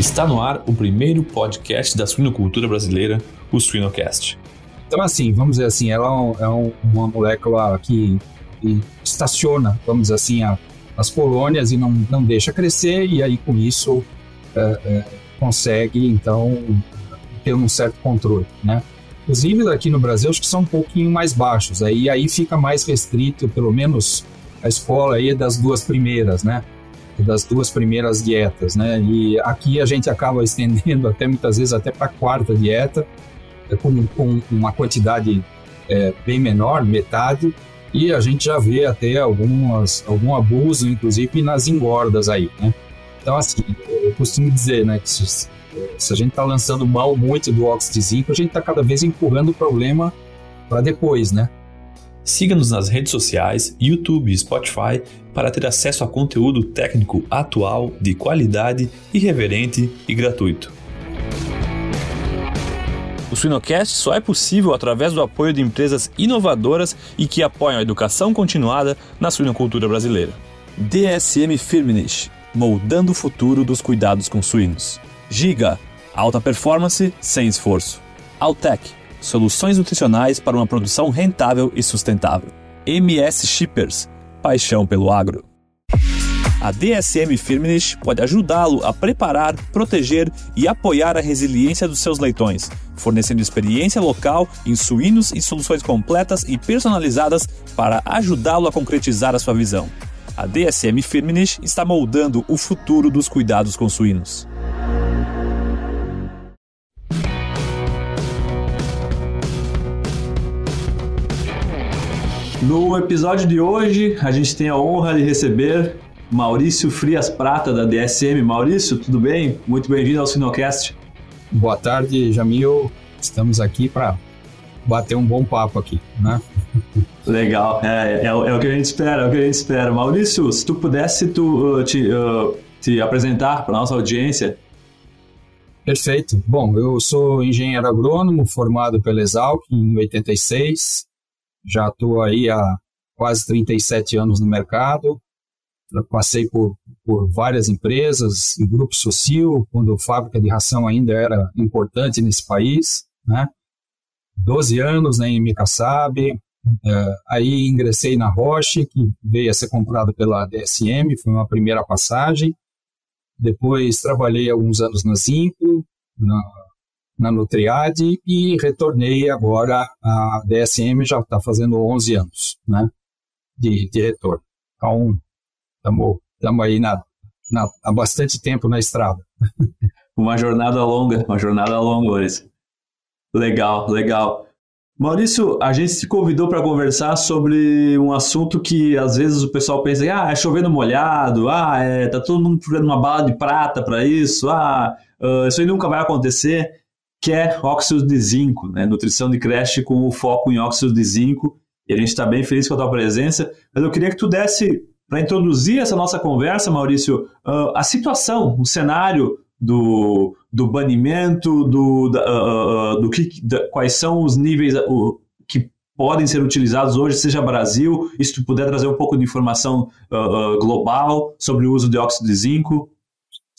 Está no ar o primeiro podcast da suinocultura brasileira, o Suinocast. Então, assim, vamos dizer assim, ela é, um, uma molécula que, estaciona, vamos dizer assim, as colônias e não, não deixa crescer, e aí com isso é, é, consegue, então, ter um certo controle, né? Os níveis aqui no Brasil acho que são um pouquinho mais baixos, aí, aí fica mais restrito, pelo menos a escola aí das duas primeiras, né? Das duas primeiras dietas, né? E aqui a gente acaba estendendo até muitas vezes até para a quarta dieta, é, com, com uma quantidade é, bem menor, metade, e a gente já vê até algumas, algum abuso, inclusive nas engordas aí, né? Então, assim, eu costumo dizer, né, que se, se a gente está lançando mal muito do óxido de zinco, a gente está cada vez empurrando o problema para depois, né? Siga-nos nas redes sociais, YouTube e Spotify para ter acesso a conteúdo técnico atual, de qualidade, irreverente e gratuito. O Suinocast só é possível através do apoio de empresas inovadoras e que apoiam a educação continuada na suinocultura brasileira. DSM Firmenich, moldando o futuro dos cuidados com suínos. Giga, alta performance sem esforço. Altec, soluções nutricionais para uma produção rentável e sustentável. MS Shippers, paixão pelo agro. A DSM Firmenich pode ajudá-lo a preparar, proteger e apoiar a resiliência dos seus leitões, fornecendo experiência local em suínos e soluções completas e personalizadas para ajudá-lo a concretizar a sua visão. A DSM Firmenich está moldando o futuro dos cuidados com suínos. No episódio de hoje, a gente tem a honra de receber Maurício Frias Prata, da DSM. Maurício, tudo bem? Muito bem-vindo ao Sinocast. Boa tarde, Jamil. Estamos aqui para bater um bom papo aqui, né? Legal, é, é, é, o que a gente espera, é o que a gente espera. Maurício, se tu pudesse tu, uh, te, uh, te apresentar para nossa audiência. Perfeito. Bom, eu sou engenheiro agrônomo, formado pela Exalc em 86, já estou aí há quase 37 anos no mercado. Eu passei por, por várias empresas, em grupo social, quando a fábrica de ração ainda era importante nesse país, né? 12 anos né, em Micaçabe, é, aí ingressei na Roche, que veio a ser comprada pela DSM, foi uma primeira passagem. Depois trabalhei alguns anos na Zinco, na na Nutriad e retornei agora a DSM, já está fazendo 11 anos né, de, de retorno. Então, estamos aí na, na, há bastante tempo na estrada. Uma jornada longa, uma jornada longa, Maurício. Legal, legal. Maurício, a gente se convidou para conversar sobre um assunto que às vezes o pessoal pensa, ah, é chovendo molhado, ah, é, tá todo mundo procurando uma bala de prata para isso, ah, uh, isso aí nunca vai acontecer que é óxido de zinco, né? nutrição de creche com o foco em óxido de zinco. E a gente está bem feliz com a tua presença. Mas eu queria que tu desse, para introduzir essa nossa conversa, Maurício, uh, a situação, o cenário do, do banimento, do, da, uh, do que, da, quais são os níveis uh, que podem ser utilizados hoje, seja Brasil, e se tu puder trazer um pouco de informação global sobre o uso de óxido de zinco.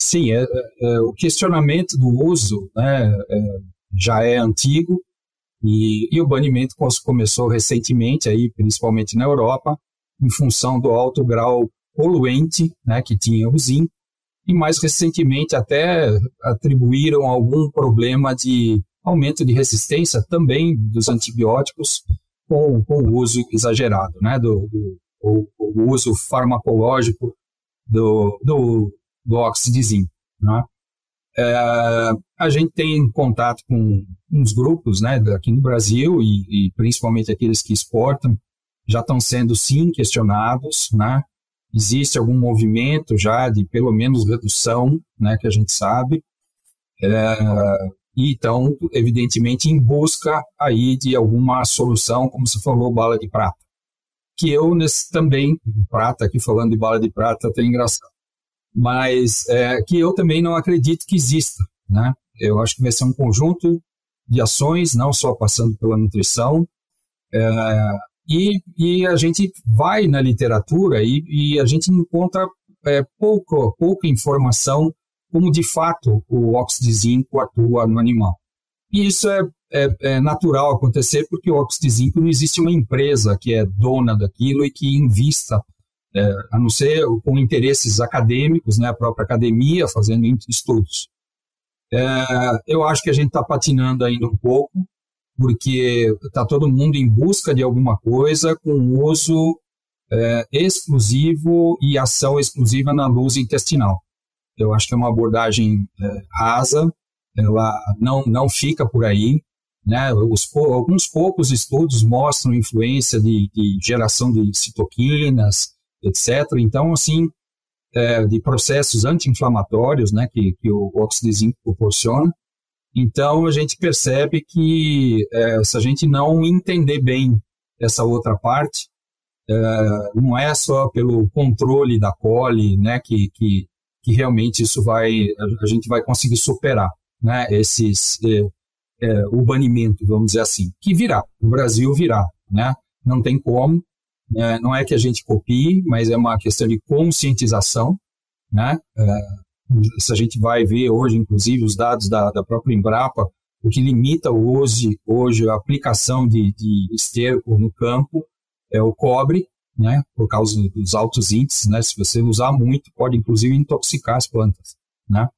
Sim, é, é, o questionamento do uso né, é, já é antigo e, e, o banimento começou recentemente, aí, principalmente na Europa, em função do alto grau poluente né, que tinha o zinco e mais recentemente até atribuíram algum problema de aumento de resistência também dos antibióticos com, com o uso exagerado, né, do, do o, o uso farmacológico do, do do óxido de zinco. Né? É, a gente tem contato com uns grupos né, aqui no Brasil e, e principalmente aqueles que exportam, já estão sendo sim questionados, né? Existe algum movimento já de pelo menos redução, né, que a gente sabe, é, e então, evidentemente, em busca aí de alguma solução, como você falou, bala de prata. Que eu nesse, também, prata, aqui falando de bala de prata, até engraçado mas é, que eu também não acredito que exista. Né? Eu acho que vai ser um conjunto de ações, não só passando pela nutrição, é, e, e, a gente vai na literatura e, e a gente encontra é, pouco, pouca informação como de fato o óxido de zinco atua no animal. E isso é, é, é natural acontecer porque o óxido de zinco não existe uma empresa que é dona daquilo e que invista, é, a não ser com interesses acadêmicos, né, a própria academia fazendo estudos. É, eu acho que a gente está patinando ainda um pouco, porque está todo mundo em busca de alguma coisa com uso é, exclusivo e ação exclusiva na luz intestinal. Eu acho que é uma abordagem é, rasa, ela não, não fica por aí. Né? Os, alguns poucos estudos mostram influência de, de geração de citoquinas, etc. Então, assim, é, de processos anti-inflamatórios né, que, que o óxido de zinco proporciona. Então, a gente percebe que é, se a gente não entender bem essa outra parte, é, não é só pelo controle da coli, né, que, que, que realmente isso vai, a gente vai conseguir superar, né, esses, é, é, o banimento, vamos dizer assim, que virá, o Brasil virá, né, não tem como, é, não é que a gente copie, mas é uma questão de conscientização, né, é, se a gente vai ver hoje, inclusive, os dados da, da própria Embrapa, o que limita hoje, hoje a aplicação de, de esterco no campo é o cobre, né, por causa dos altos índices, né, se você usar muito, pode inclusive intoxicar as plantas, né.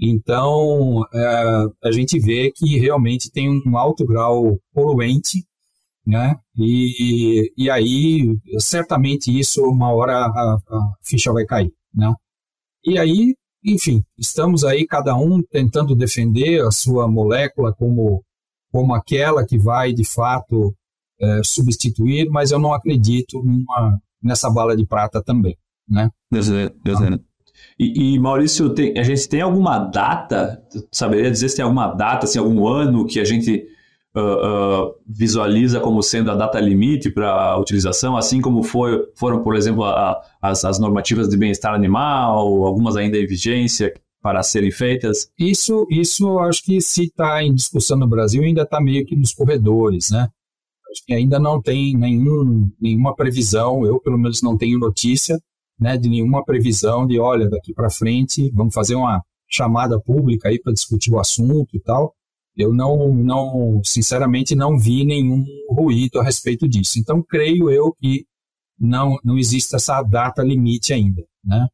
Então, é, a gente vê que realmente tem um alto grau poluente, né, e, e aí, certamente isso, uma hora a, a ficha vai cair, né. E aí, enfim, estamos aí cada um tentando defender a sua molécula como, como aquela que vai, de fato, é, substituir, mas eu não acredito numa, nessa bala de prata também. Né? Deus, Deus ah. E, e, Maurício, tem, a gente tem alguma data, saberia dizer se tem alguma data, se algum ano que a gente uh, uh, visualiza como sendo a data limite para utilização, assim como foi, foram, por exemplo, a, as, as normativas de bem-estar animal, algumas ainda em vigência para serem feitas? Isso, isso acho que se está em discussão no Brasil ainda está meio que nos corredores, né? ainda não tem nenhum, nenhuma previsão, eu pelo menos não tenho notícia né, de nenhuma previsão de, olha, daqui para frente vamos fazer uma chamada pública aí para discutir o assunto e tal. Eu não, não, sinceramente, não vi nenhum ruído a respeito disso. Então, creio eu que não, não existe essa data limite ainda, né?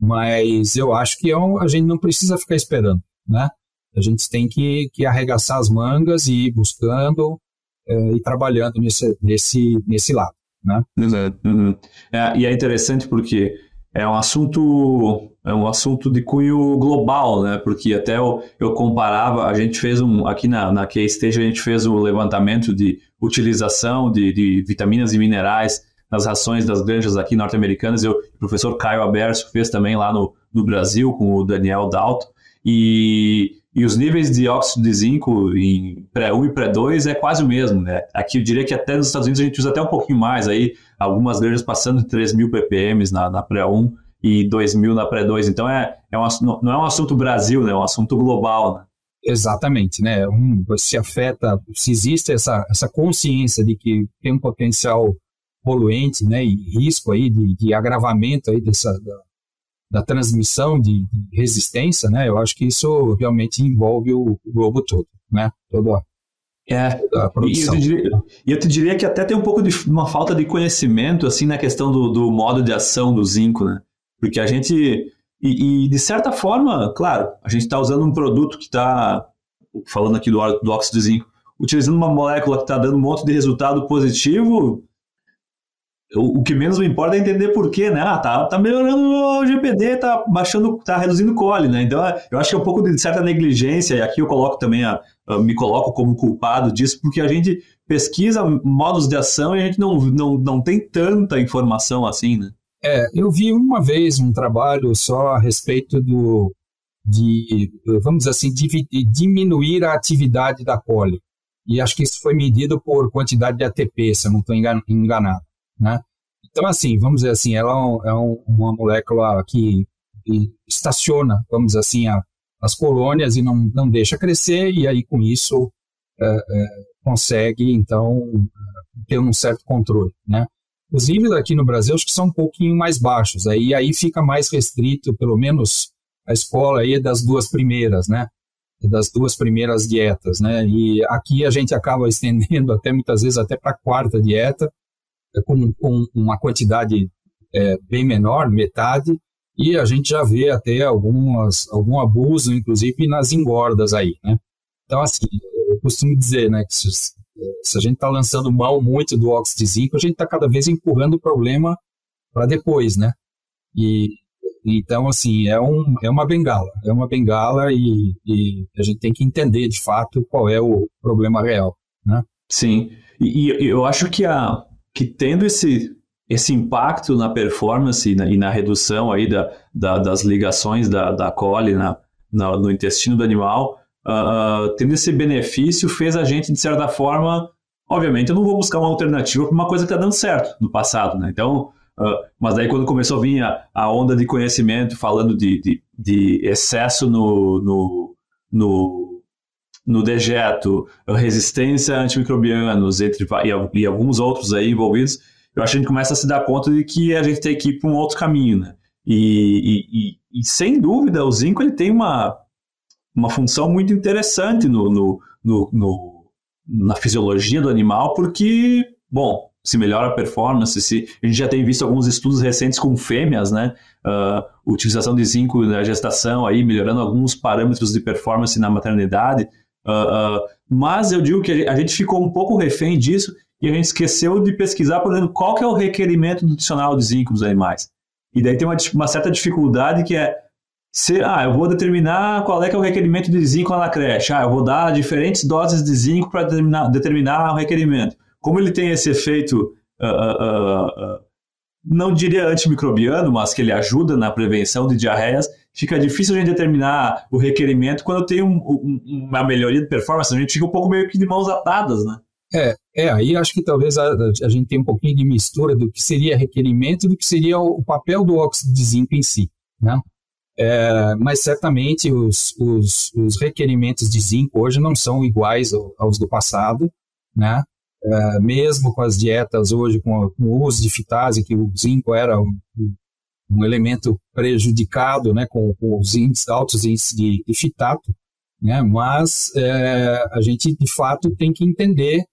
Mas eu acho que é um, a gente não precisa ficar esperando, né? A gente tem que, que arregaçar as mangas e ir buscando é, e trabalhando nesse, nesse, nesse lado. Né? Exato. Uhum. É, e é interessante porque é um assunto é um assunto de cunho global, né? Porque até eu, eu comparava, a gente fez um aqui na na K-Stage a gente fez um levantamento de utilização de, de vitaminas e minerais nas rações das granjas aqui norte-americanas. Eu, o professor Caio Aberto fez também lá no, no Brasil com o Daniel Dalton e e os níveis de óxido de zinco em pré-1 e pré-2 é quase o mesmo, né? Aqui eu diria que até nos Estados Unidos a gente usa até um pouquinho mais, aí algumas granjas passando de 3 mil ppm na, na pré-1 e 2 mil na pré-2. Então é, é um, não é um assunto Brasil, né? É um assunto global, né? Exatamente, né? Um, se afeta, se existe essa, essa consciência de que tem um potencial poluente, né, e risco aí de, de agravamento aí dessa, da, da transmissão de, de, resistência, né? Eu acho que isso realmente envolve o, o globo todo, né? Toda é, a produção. E eu, diria, eu, te diria, que até tem um pouco de uma falta de conhecimento, assim, na questão do, do modo de ação do zinco, né? Porque a gente, e, e de certa forma, claro, a gente está usando um produto que está, falando aqui do, do óxido de zinco, utilizando uma molécula que está dando um monte de resultado positivo, o, que menos me importa é entender por quê, né? Ah, tá, tá melhorando o GPD, tá baixando, tá reduzindo o cole, né? Então, eu acho que é um pouco de certa negligência, e aqui eu coloco também, a, me coloco como culpado disso, porque a gente pesquisa modos de ação e a gente não, não, não tem tanta informação assim, né? É, eu vi uma vez um trabalho só a respeito do, de, vamos dizer assim, diminuir a atividade da cole. E acho que isso foi medido por quantidade de ATP, se eu não estou enganado né? Então, assim, vamos dizer assim, ela é, é uma molécula que estaciona, vamos dizer assim, a, as colônias e não, não deixa crescer, e aí com isso é, é, consegue, então, ter um certo controle, né? Os níveis aqui no Brasil acho que são um pouquinho mais baixos, aí, aí fica mais restrito, pelo menos a escola aí das duas primeiras, né? Das duas primeiras dietas, né? E aqui a gente acaba estendendo até muitas vezes até para a quarta dieta, com, com uma quantidade é, bem menor, metade, e a gente já vê até algumas, algum abuso, inclusive nas engordas aí, né? Então, assim, eu costumo dizer, né, que se, se a gente está lançando mão muito do óxido de zinco, a gente está cada vez empurrando o problema para depois, né? E então, assim, é, um, é uma bengala, é uma bengala e, e a gente tem que entender de fato qual é o problema real, né? Sim, e, e eu acho que, a, que tendo esse, esse impacto na performance e na, e na redução aí da, da, das ligações da, da coli na, na, no intestino do animal, uh, uh, tendo esse benefício, fez a gente, de certa forma, obviamente, eu não vou buscar uma alternativa para uma coisa que está dando certo no passado, né? Então, Uh, mas daí quando começou a vir a, a onda de conhecimento falando de, de, de excesso no, no, no, no, dejeto, resistência a antimicrobianos entre, e, e, alguns outros aí envolvidos, eu acho que a gente começa a se dar conta de que a gente tem que ir para um outro caminho, né? E, e, e, sem dúvida, o zinco ele tem uma, uma função muito interessante no, no, no, no na fisiologia do animal, porque, bom, se melhora a performance, se a gente já tem visto alguns estudos recentes com fêmeas, né? Uh, utilização de zinco na gestação aí melhorando alguns parâmetros de performance na maternidade. Uh, uh, mas eu digo que a gente ficou um pouco refém disso e a gente esqueceu de pesquisar, por exemplo, qual que é o requerimento nutricional de zinco dos animais. E daí tem uma, uma certa dificuldade que é se, ah, eu vou determinar qual é que é o requerimento de zinco lá na creche. Ah, eu vou dar diferentes doses de zinco para determinar, determinar o requerimento como ele tem esse efeito, uh, não diria antimicrobiano, mas que ele ajuda na prevenção de diarreias, fica difícil a gente determinar o requerimento quando tem um, um, uma melhoria de performance. A gente fica um pouco meio que de mãos atadas, né? É, é aí acho que talvez a, a, gente tenha um pouquinho de mistura do que seria requerimento e do que seria o, o, papel do óxido de zinco em si, né? É, mas certamente os, os, os, requerimentos de zinco hoje não são iguais aos do passado, né? É, mesmo com as dietas hoje, com, com, o uso de fitase, que o zinco era um, um elemento prejudicado, né, com, com os índices, altos índices de, de fitato, né, mas é, a gente, de fato, tem que entender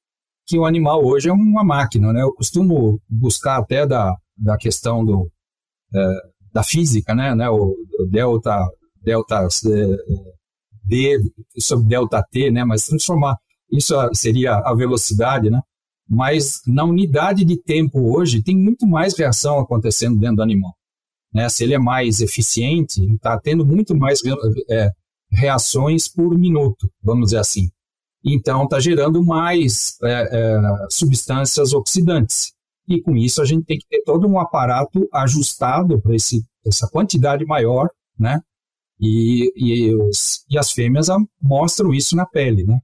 que o animal hoje é uma máquina, né, eu costumo buscar até da, da questão do, é, da física, né, né, o, delta, delta é, D sobre delta T, né, mas transformar isso seria a velocidade, né? Mas na unidade de tempo hoje tem muito mais reação acontecendo dentro do animal. Né? Se ele é mais eficiente, está tendo muito mais é, reações por minuto, vamos dizer assim. Então está gerando mais é, é, substâncias oxidantes. E com isso a gente tem que ter todo um aparato ajustado para essa quantidade maior, né? E, e, os, e as fêmeas mostram isso na pele, né?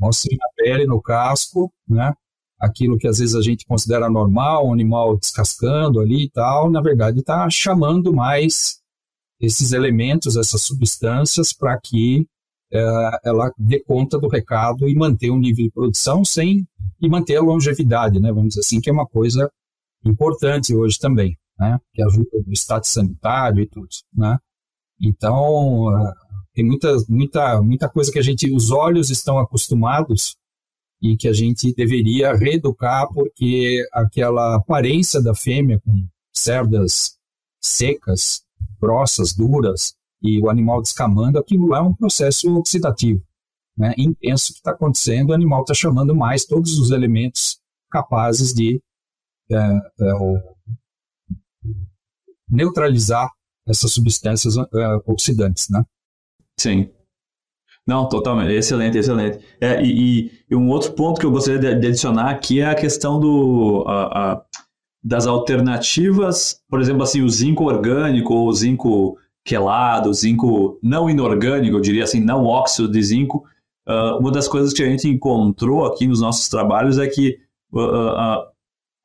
mostra na pele, no casco, né? Aquilo que às vezes a gente considera normal, um animal descascando ali e tal, na verdade está chamando mais esses elementos, essas substâncias, para que é, ela dê conta do recado e manter o nível de produção sem e manter a longevidade, né? Vamos dizer assim, que é uma coisa importante hoje também, né? Que ajuda no status sanitário e tudo, né? Então, tem muita, muita, muita coisa que a gente, os olhos estão acostumados e que a gente deveria reeducar porque aquela aparência da fêmea com cerdas secas, grossas, duras e o animal descamando, aquilo é um processo oxidativo, né, intenso que está acontecendo, o animal está chamando mais todos os elementos capazes de é, é, neutralizar essas substâncias é, oxidantes, né? Sim. Não, totalmente. Excelente, excelente. É, e, e, um outro ponto que eu gostaria de, adicionar aqui é a questão do, a, a, das alternativas, por exemplo, assim, o zinco orgânico ou o zinco quelado, o zinco não inorgânico, eu diria assim, não óxido de zinco. Uh, uma das coisas que a gente encontrou aqui nos nossos trabalhos é que uh, uh,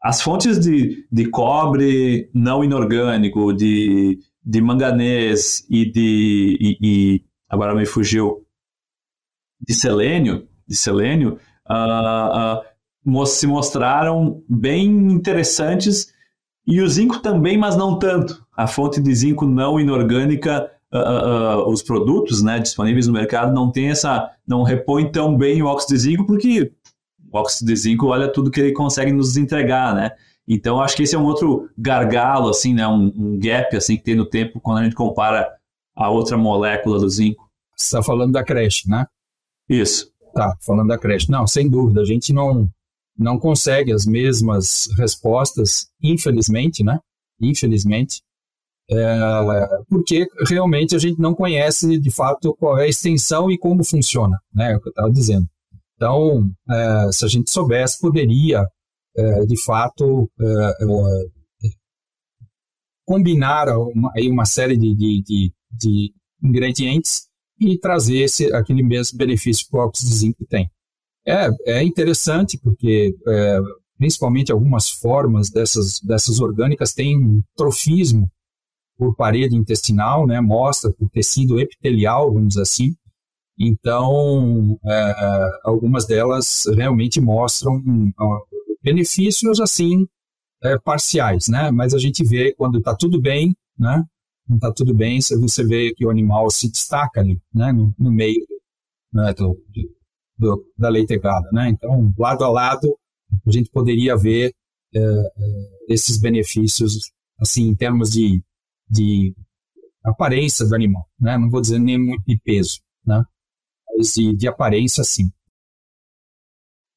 as fontes de, de cobre não inorgânico, de, de manganês e de e, e agora me fugiu, de selênio, de selênio uh, uh, se mostraram bem interessantes e o zinco também, mas não tanto. A fonte de zinco não inorgânica uh, os produtos né, disponíveis no mercado não tem essa, não repõe tão bem o óxido de zinco, porque o óxido de zinco olha tudo que ele consegue nos entregar, né? Então acho que esse é um outro gargalo, assim, né? Um, um gap assim que tem no tempo quando a gente compara a outra molécula do zinco. Você está falando da creche, né? Isso. Tá, falando da creche. Não, sem dúvida, a gente não, não consegue as mesmas respostas, infelizmente, né? Infelizmente, é, porque realmente a gente não conhece de fato qual é a extensão e como funciona, né? É o que eu estava dizendo. Então, é, se a gente soubesse, poderia, é, de fato, é, é, combinar uma, aí uma série de, de, de, de ingredientes e trazer esse, aquele mesmo benefício que o óxido de zinco tem. É, é interessante porque, é, principalmente algumas formas dessas, dessas orgânicas têm trofismo por parede intestinal, né, mostra por tecido epitelial, vamos assim. Então, é, algumas delas realmente mostram benefícios assim é, parciais, né? Mas a gente vê quando está tudo bem, né? Não está tudo bem, você vê que o animal se destaca ali, né? No, no meio né? do, do, da leitegada, né? Então, lado a lado, a gente poderia ver é esses benefícios, assim, em termos de de aparência do animal, né? Não vou dizer nem muito de peso, né? Mas de, de aparência, sim.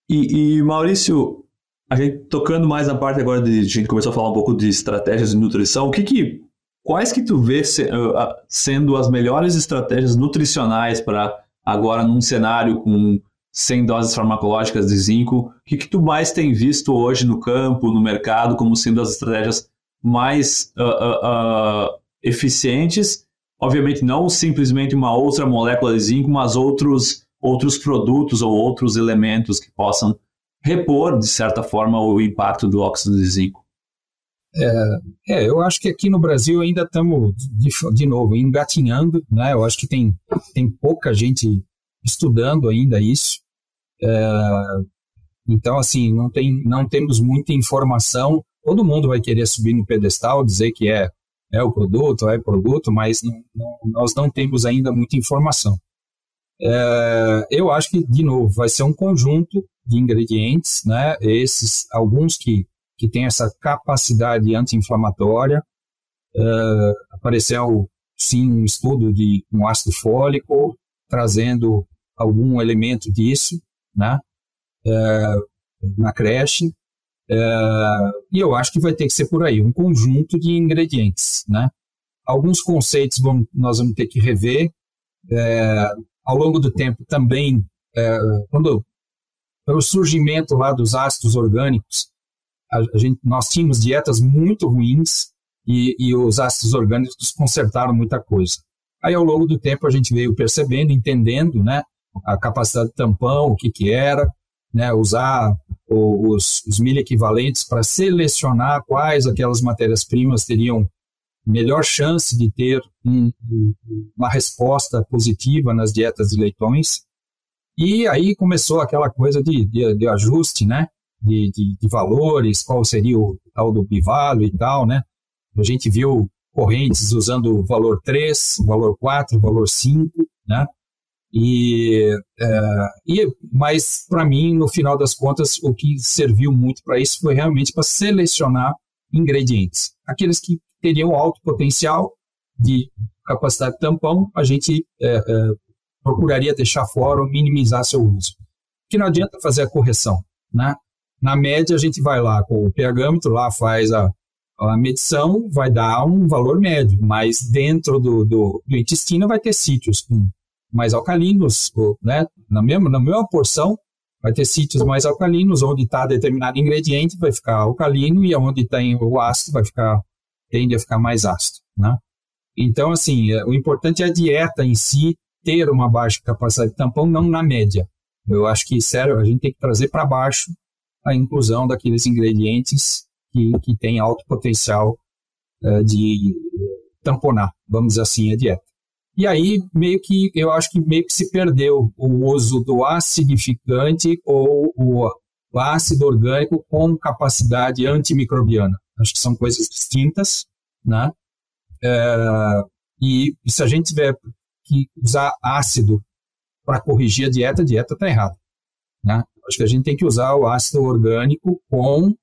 E, e, Maurício, a gente tocando mais na parte agora de a gente começou a falar um pouco de estratégias de nutrição, o que que quais que tu vê se, uh, sendo as melhores estratégias nutricionais para agora num cenário com 100 doses farmacológicas de zinco, o que que tu mais tem visto hoje no campo, no mercado, como sendo as estratégias mais uh, uh, eficientes. Obviamente, não simplesmente uma outra molécula de zinco, mas outros, outros produtos ou outros elementos que possam repor, de certa forma, o impacto do óxido de zinco. É, é, eu acho que aqui no Brasil ainda estamos, de, de, novo, engatinhando, né? Eu acho que tem, tem pouca gente estudando ainda isso. É, então, assim, não, tem, não temos muita informação todo mundo vai querer subir no pedestal, dizer que é, é o produto, é produto, mas não, não, nós não temos ainda muita informação. É, eu acho que, de novo, vai ser um conjunto de ingredientes, né? Esses, alguns que, que têm essa capacidade anti-inflamatória. É, apareceu, sim, um estudo de um ácido fólico, trazendo algum elemento disso, né? É, na creche. É, e eu acho que vai ter que ser por aí, um conjunto de ingredientes, né? Alguns conceitos vamos, nós vamos ter que rever. Ao longo do tempo também, quando o surgimento lá dos ácidos orgânicos, a, gente, nós tínhamos dietas muito ruins e, e os ácidos orgânicos consertaram muita coisa. Aí, ao longo do tempo, a gente veio percebendo, entendendo, né, a capacidade de tampão, o que que era, né, usar os, os milho equivalentes para selecionar quais aquelas matérias-primas teriam melhor chance de ter um, uma resposta positiva nas dietas de leitões. E aí começou aquela coisa de, de, de ajuste, né? De, de, de, valores, qual seria o tal do bivalho e tal, né? A gente viu correntes usando o valor 3, o valor 4, o valor 5, né? E, é, e mas para mim, no final das contas, o que serviu muito para isso foi realmente para selecionar ingredientes. Aqueles que teriam alto potencial de capacidade de tampão, a gente é, é, procuraria deixar fora ou minimizar seu uso. Que não adianta fazer a correção, né? Na média, a gente vai lá com o pHmetro, lá faz a, a medição, vai dar um valor médio, mas dentro do, do, do intestino vai ter sítios mais alcalinos, né? Na mesma, na mesma porção, vai ter sítios mais alcalinos, onde está determinado ingrediente vai ficar alcalino e onde tem o ácido vai ficar tende a ficar mais ácido, né? Então, assim, é, o importante é a dieta em si ter uma baixa capacidade de tampão, não na média. Eu acho que, sério, a gente tem que trazer para baixo a inclusão daqueles ingredientes que, que têm alto potencial uh, de tamponar, vamos dizer assim, a dieta. E aí, meio que, eu acho que meio que se perdeu o uso do acidificante ou o, ácido orgânico com capacidade antimicrobiana. Acho que são coisas distintas, né? É, E, e se a gente tiver que usar ácido para corrigir a dieta, a dieta está errada. Né? Acho que a gente tem que usar o ácido orgânico com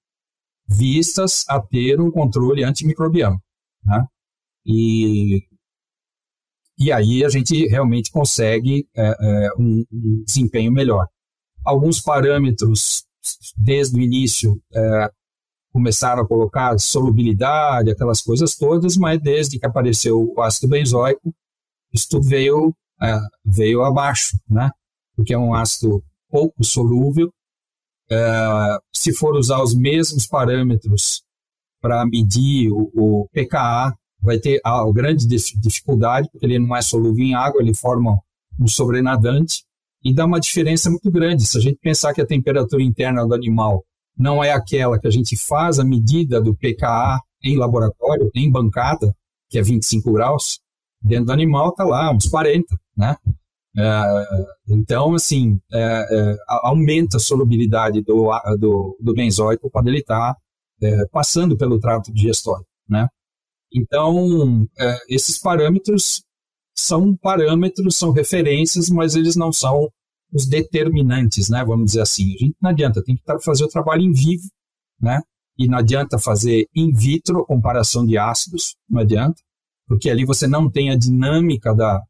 vistas a ter um controle antimicrobiano. Né? E, e aí a gente realmente consegue é, é, um, um, desempenho melhor. Alguns parâmetros, desde o início, é, começaram a colocar solubilidade, aquelas coisas todas, mas desde que apareceu o ácido benzoico, isso tudo veio, é, veio abaixo, né? porque é um ácido pouco solúvel. É, se for usar os mesmos parâmetros para medir o, o, pKa, vai ter a, a grande dificuldade, porque ele não é solúvel em água, ele forma um sobrenadante e dá uma diferença muito grande. Se a gente pensar que a temperatura interna do animal não é aquela que a gente faz a medida do pKa em laboratório, em bancada, que é 25 graus, dentro do animal está lá uns 40, né? É, então, assim, é, é, aumenta a solubilidade do, do, do benzoico quando ele está é, passando pelo trato digestório, né? Então, é, esses parâmetros são parâmetros, são referências, mas eles não são os determinantes, né? Vamos dizer assim. A gente não adianta, tem que fazer o trabalho em vivo, né? E não adianta fazer in vitro comparação de ácidos, não adianta, porque ali você não tem a dinâmica da,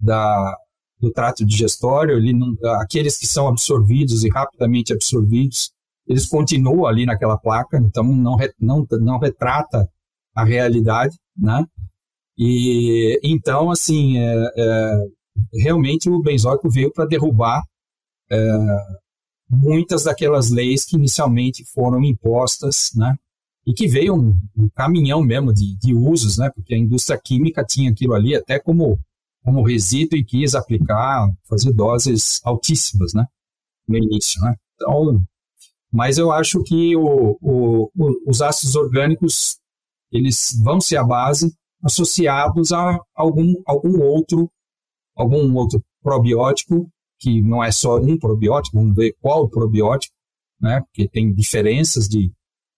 da, do trato digestório, ele não, aqueles que são absorvidos e rapidamente absorvidos, eles continuam ali naquela placa, então não, não, não retrata a realidade, né? E então, assim, é, é, realmente o benzoico veio para derrubar é, muitas daquelas leis que inicialmente foram impostas, né? E que veio um, um caminhão mesmo de, de usos, né? Porque a indústria química tinha aquilo ali até como como resíduo e quis aplicar, fazer doses altíssimas, né? No início, né? Então, mas eu acho que o, o, o, os ácidos orgânicos eles vão ser a base associados a algum, algum outro algum outro probiótico que não é só um probiótico, vamos ver qual probiótico, né? Porque tem diferenças de,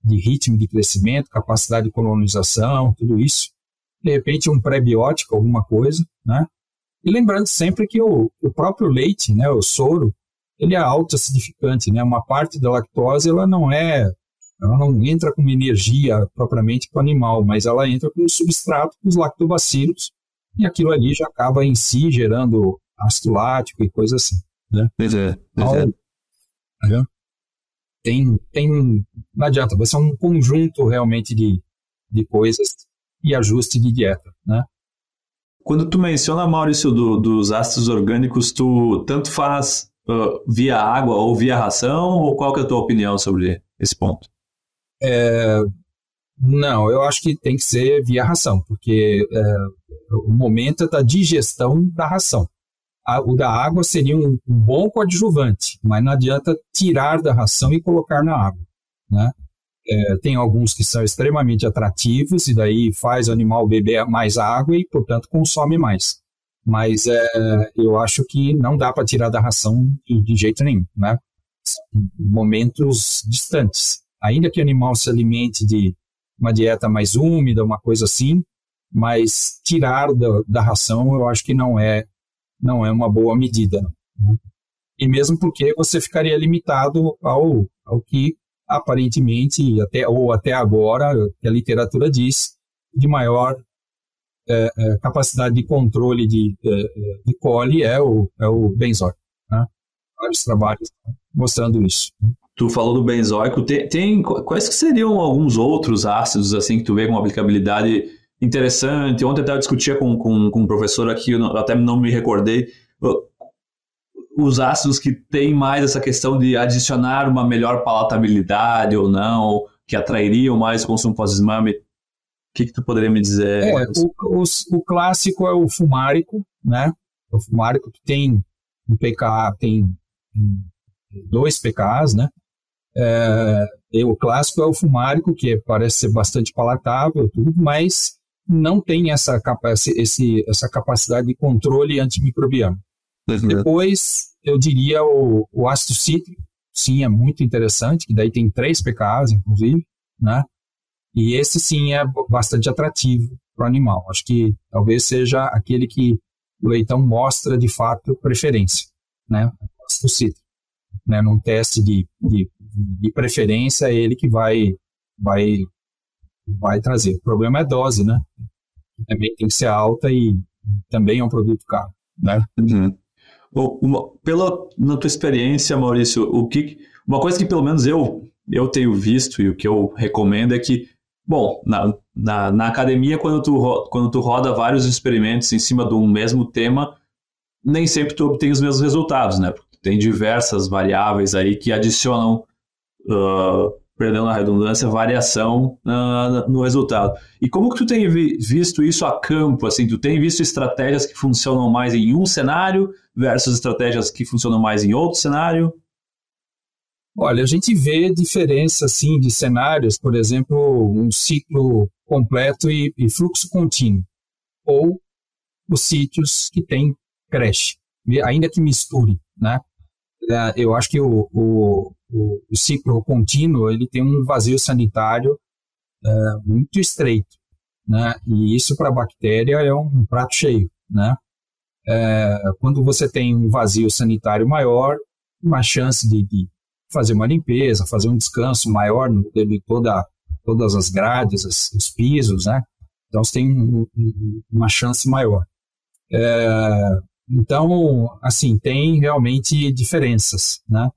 de ritmo de crescimento, capacidade de colonização, tudo isso. De repente um prebiótico, alguma coisa, né? E lembrando sempre que o, o próprio leite, né, o soro, ele é autoacidificante, né? Uma parte da lactose ela não é, ela não entra como energia propriamente para o animal, mas ela entra como substrato para os lactobacilos e aquilo ali já acaba em si gerando ácido lático e coisa assim, né? Pois é, pois é. Então, tem, tem, não adianta, vai ser um conjunto realmente de, de coisas e ajuste de dieta, né? Quando tu menciona, Maurício, do, dos ácidos orgânicos, tu tanto faz uh, via água ou via ração, ou qual que é a tua opinião sobre esse ponto? É, não, eu acho que tem que ser via ração, porque é, o momento é da digestão da ração. A, o da água seria um, um, bom coadjuvante, mas não adianta tirar da ração e colocar na água, né? É, tem alguns que são extremamente atrativos e daí faz o animal beber mais água e, portanto, consome mais. Mas é, eu acho que não dá para tirar da ração de, de, jeito nenhum, né? São momentos distantes. Ainda que o animal se alimente de uma dieta mais úmida, uma coisa assim, mas tirar da, da ração eu acho que não é não é uma boa medida. Né? E mesmo porque você ficaria limitado ao, ao que aparentemente, até, ou até agora, que a literatura diz, de maior é, é, capacidade de controle de, é, de coli é o, é o benzoico. Né? Vários trabalhos mostrando isso. Tu falou do benzoico, tem, tem, quais que seriam alguns outros ácidos assim que tu vê com aplicabilidade interessante? Ontem eu até discutia com, com, com um professor aqui, eu até não me recordei, os ácidos que têm mais essa questão de adicionar uma melhor palatabilidade ou não, que atrairiam mais o consumo pós-exame? O que, que tu poderia me dizer? É, o, o, o, clássico é o fumárico, né? O fumárico tem um PKA, tem dois PKAs, né? É, o clássico é o fumárico, que parece ser bastante palatável, tudo, mas não tem essa, esse, essa capacidade de controle antimicrobiano. Depois, eu diria o, o ácido cítrico, sim, é muito interessante, que daí tem três pKas, inclusive, né? E esse sim é bastante atrativo o animal. Acho que talvez seja aquele que o leitão mostra de fato preferência, né? Do cítrico. Né? Num teste de, de, de preferência, é ele que vai, vai, vai trazer. O problema é a dose, né? Também tem que ser alta e também é um produto caro, né? Uhum. Uma, pela na tua experiência, Maurício, o que uma coisa que pelo menos eu eu tenho visto e o que eu recomendo é que, bom, na, na, na academia quando tu quando tu roda vários experimentos em cima de um mesmo tema, nem sempre tu obtém os mesmos resultados, né? Porque tem diversas variáveis aí que adicionam uh, perdendo a redundância, variação uh, no resultado. E como que tu tem vi visto isso a campo? Assim, tu tem visto estratégias que funcionam mais em um cenário versus estratégias que funcionam mais em outro cenário? Olha, a gente vê diferença assim de cenários, por exemplo, um ciclo completo e, e fluxo contínuo, ou os sítios que tem creche, ainda que misture, né? É, eu acho que o, o, o, o, ciclo contínuo ele tem um vazio sanitário é, muito estreito, né? E isso para a bactéria é um prato cheio, né? É, quando você tem um vazio sanitário maior, uma chance de, de fazer uma limpeza, fazer um descanso maior de toda, todas as grades, as, os pisos, né? Então você tem um, um, uma chance maior. É, então, assim, tem realmente diferenças, né?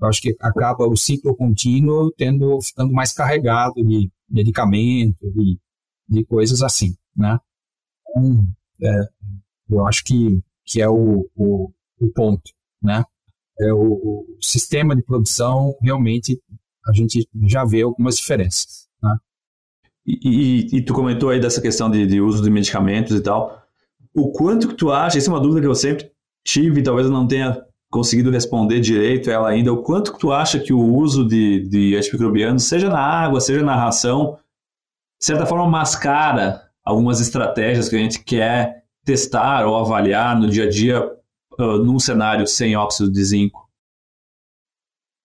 Eu acho que acaba o ciclo contínuo tendo, ficando mais carregado de medicamento, de, de coisas assim, né? Então, é, eu acho que, que é o, o, o ponto, né? É o, o, sistema de produção, realmente, a gente já vê algumas diferenças, né? E, e, e tu comentou aí dessa questão de, de uso de medicamentos e tal o quanto que tu acha, essa é uma dúvida que eu sempre tive, talvez eu não tenha conseguido responder direito ela ainda, o quanto que tu acha que o uso de, de antimicrobianos, seja na água, seja na ração, de certa forma mascara algumas estratégias que a gente quer testar ou avaliar no dia a dia uh, num cenário sem óxido de zinco?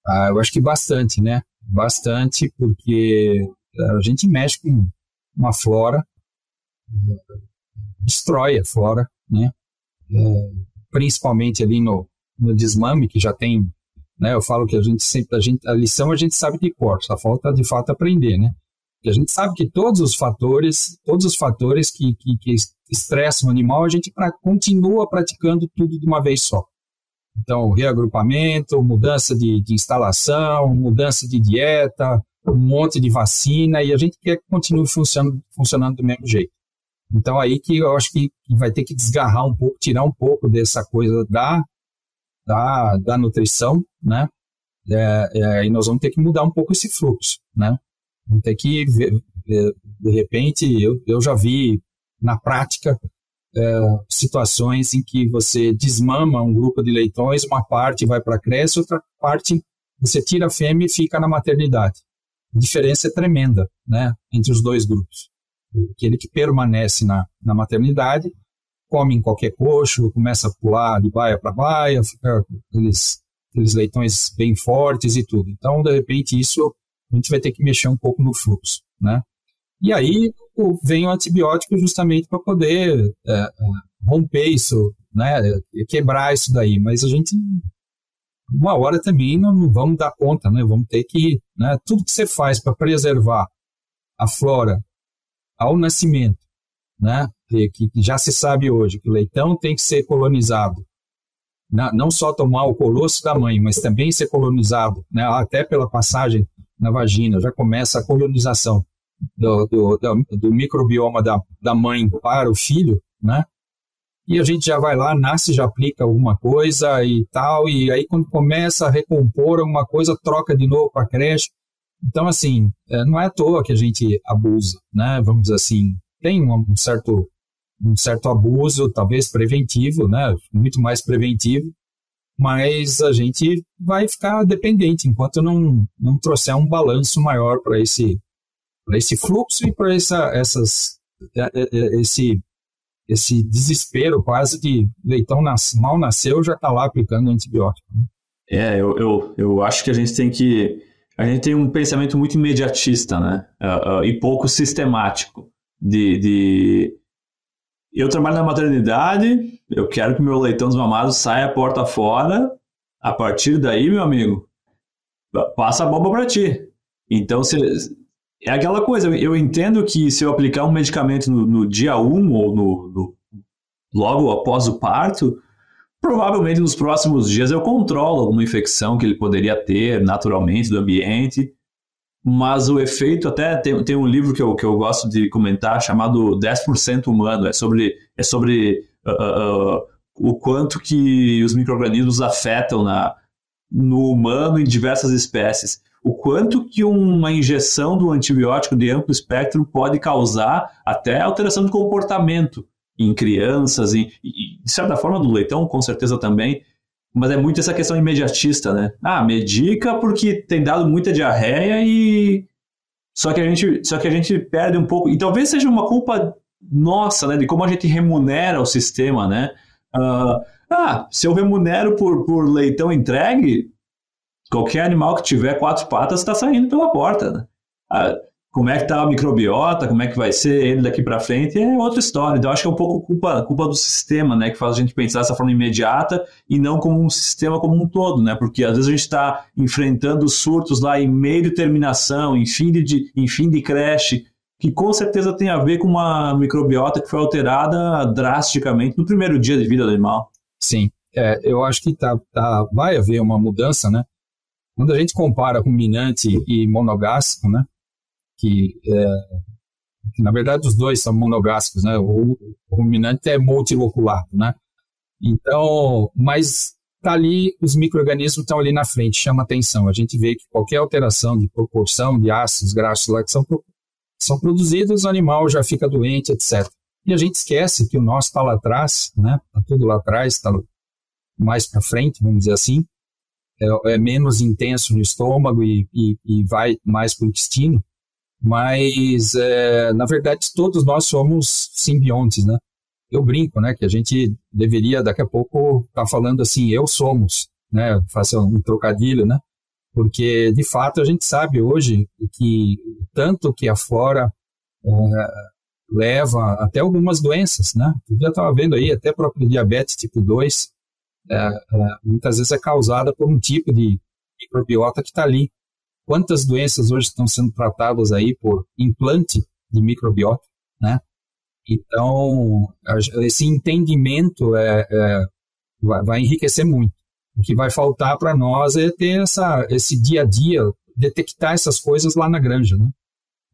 Ah, eu acho que bastante, né? Bastante, porque a gente mexe com uma flora destrói a flora, né? É, principalmente ali no, no desmame, que já tem, né? Eu falo que a gente sempre, a, gente, a lição a gente sabe de cor, só falta de fato aprender, né? E a gente sabe que todos os fatores, todos os fatores que, que, que estressam o animal, a gente pra, continua praticando tudo de uma vez só. Então, reagrupamento, mudança de, de instalação, mudança de dieta, um monte de vacina, e a gente quer que continue funcionando, funcionando do mesmo jeito. Então aí que eu acho que vai ter que desgarrar um pouco, tirar um pouco dessa coisa da, da, da nutrição, né? É, é, e nós vamos ter que mudar um pouco esse fluxo, né? Vamos ter que, ver, de repente, eu, eu já vi na prática é, situações em que você desmama um grupo de leitões, uma parte vai para a creche, outra parte você tira a fêmea e fica na maternidade. A diferença é tremenda, né? Entre os dois grupos aquele que permanece na, na maternidade, come em qualquer coxo, começa a pular de baia para baia, fica aqueles, aqueles leitões bem fortes e tudo. Então, de repente, isso a gente vai ter que mexer um pouco no fluxo, né? E aí vem o antibiótico justamente para poder é, é, romper isso, né? Quebrar isso daí. Mas a gente, uma hora também não, não vamos dar conta, né? Vamos ter que, né? Tudo que você faz para preservar a flora ao nascimento, né? Que, que, já se sabe hoje que o leitão tem que ser colonizado, não, não só tomar o colosso da mãe, mas também ser colonizado, né? Até pela passagem na vagina, já começa a colonização do, do, do, do microbioma da, da mãe para o filho, né? E a gente já vai lá, nasce, já aplica alguma coisa e tal, e aí quando começa a recompor alguma coisa, troca de novo para creche. Então, assim, é, não é à toa que a gente abusa, né? Vamos assim, tem um certo, um certo abuso, talvez preventivo, né? Muito mais preventivo, mas a gente vai ficar dependente enquanto não, não trouxer um balanço maior para esse, esse fluxo e para essa, essas, é, é, esse, esse desespero quase de leitão nas, mal nasceu já está lá aplicando antibiótico. Né? É, eu, eu, eu acho que a gente tem que a gente tem um pensamento muito imediatista, né? Uh, uh, e pouco sistemático. De, de, eu trabalho na maternidade, eu quero que meu leitão desmamado saia a porta fora. A partir daí, meu amigo, passa a bomba para ti. Então, se, é aquela coisa, eu entendo que se eu aplicar um medicamento no, no dia 1 um, ou no, no, logo após o parto, provavelmente nos próximos dias eu controlo alguma infecção que ele poderia ter naturalmente do ambiente. Mas o efeito, até tem, tem um livro que eu, que eu gosto de comentar chamado 10% Humano, é sobre, é sobre uh, uh, o quanto que os micro-organismos afetam na, no humano em diversas espécies. O quanto que uma injeção do antibiótico de amplo espectro pode causar até alteração de comportamento em crianças, e, de certa forma do leitão, com certeza também, mas é muito essa questão imediatista, né? Ah, medica porque tem dado muita diarreia e só que a gente, só que a gente perde um pouco. E talvez seja uma culpa nossa, né, de como a gente remunera o sistema, né? Uh, ah, se eu remunero por, por leitão entregue, qualquer animal que tiver quatro patas está saindo pela porta, né? Ah, como é que tá a microbiota, como é que vai ser ele daqui para frente, é outra história. Então, acho que é um pouco culpa, culpa do sistema, né, que faz a gente pensar dessa forma imediata e não como um sistema como um todo, né, porque às vezes a gente está enfrentando surtos lá em meio de terminação, em fim de, em fim de creche, que com certeza tem a ver com uma microbiota que foi alterada drasticamente no primeiro dia de vida do animal. Sim, é, eu acho que tá, tá, vai haver uma mudança, né? Quando a gente compara ruminante e monogástrico, né? Que, é, que na verdade os dois são monogástricos, né? O, o ruminante é multiloculado, né? Então, mas tá ali, os micro-organismos estão ali na frente, chama atenção. A gente vê que qualquer alteração de proporção de ácidos graxos lá que são, são produzidos, o animal já fica doente, etc. E a gente esquece que o nosso está lá atrás, né? Tá tudo lá atrás, está mais para frente, vamos dizer assim. É, é, menos intenso no estômago e, e, e vai mais para o intestino. Mas, é, na verdade, todos nós somos simbiontes, né? Eu brinco, né, que a gente deveria daqui a pouco estar tá falando assim, eu somos, né? Faça um trocadilho, né? Porque, de fato, a gente sabe hoje que tanto que afora é, leva até algumas doenças, né? Eu já estava vendo aí, até próprio diabetes tipo 2, é, é, muitas vezes é causada por um tipo de microbiota que está ali Quantas doenças hoje estão sendo tratadas aí por implante de microbiota, né? Então, esse entendimento é, é vai, enriquecer muito. O que vai faltar para nós é ter essa, esse dia a dia, detectar essas coisas lá na granja, né?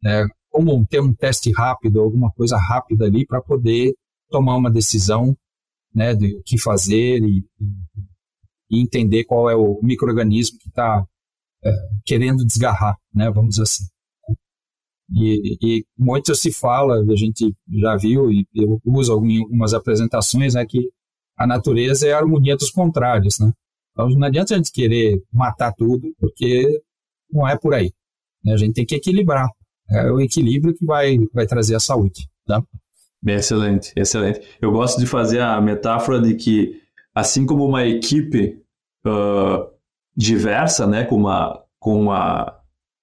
É, como ter um teste rápido, alguma coisa rápida ali para poder tomar uma decisão né, de o que fazer e, e entender qual é o microorganismo que está querendo desgarrar, né, vamos dizer assim. E, e, muito se fala, a gente já viu, e eu uso algumas apresentações, né, que a natureza é a harmonia dos contrários, né? Então não adianta a gente querer matar tudo, porque não é por aí. Né? A gente tem que equilibrar. É o equilíbrio que vai, vai trazer a saúde. Tá? Excelente, excelente. Eu gosto de fazer a metáfora de que, assim como uma equipe uh, diversa, né, com uma, com uma,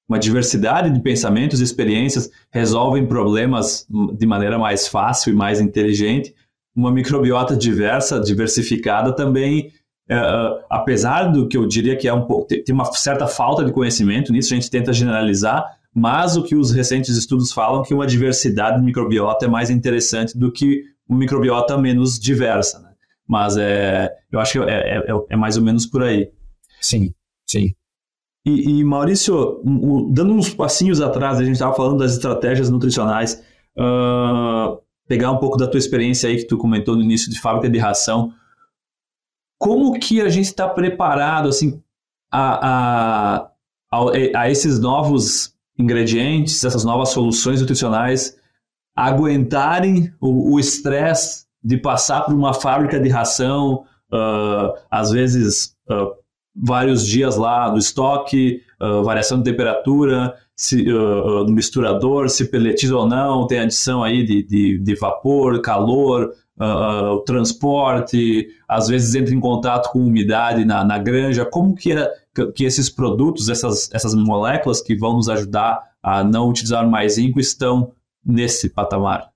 uma diversidade de pensamentos e experiências, resolvem problemas de maneira mais fácil e mais inteligente. Uma microbiota diversa, diversificada também, uh, apesar do que eu diria que é um pouco, tem uma certa falta de conhecimento nisso, a gente tenta generalizar, mas o que os recentes estudos falam é que uma diversidade de microbiota é mais interessante do que uma microbiota menos diversa. Né? Mas é, eu acho que é, é, é mais ou menos por aí. Sim, sim. E, e Maurício, dando uns passinhos atrás, a gente estava falando das estratégias nutricionais, uh, pegar um pouco da tua experiência aí que tu comentou no início de fábrica de ração, como que a gente está preparado assim a, a, a, a esses novos ingredientes, essas novas soluções nutricionais aguentarem o estresse de passar por uma fábrica de ração, uh, às vezes uh, vários dias lá no estoque, uh, variação de temperatura, se, uh, no misturador, se peletiza ou não, tem adição aí de, de, de vapor, calor, uh, transporte, às vezes entra em contato com umidade na, na granja. Como que, é, que esses produtos, essas, essas moléculas que vão nos ajudar a não utilizar mais zinco estão nesse patamar?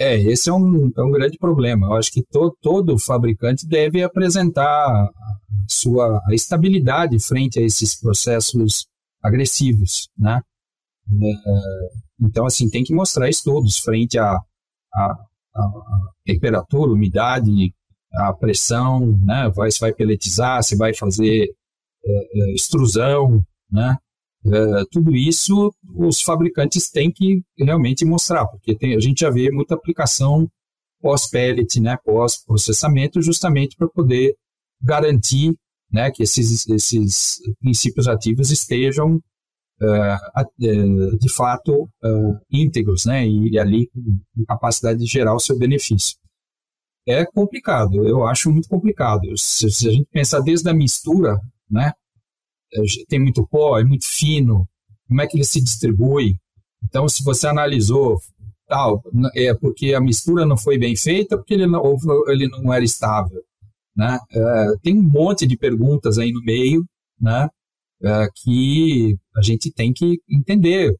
É, esse é um, é um grande problema. Eu acho que to, todo fabricante deve apresentar sua estabilidade frente a esses processos agressivos, né? É, então, assim, tem que mostrar estudos frente à temperatura, umidade, a pressão, né? Vai, se vai peletizar, se vai fazer é, é, extrusão, né? É, tudo isso os fabricantes têm que realmente mostrar, porque tem, a gente já vê muita aplicação pós-pellet, né, pós-processamento, justamente para poder garantir né, que esses, esses princípios ativos estejam uh, de fato uh, íntegros né, e, ali com capacidade de gerar o seu benefício. É complicado, eu acho muito complicado. Se, se a gente pensar desde a mistura, né, tem muito pó, é muito fino, como é que ele se distribui. Então, se você analisou tal, é porque a mistura não foi bem feita, porque ele não, ele não era estável. Né? É, tem um monte de perguntas aí no meio, né? É, que a gente tem que entender,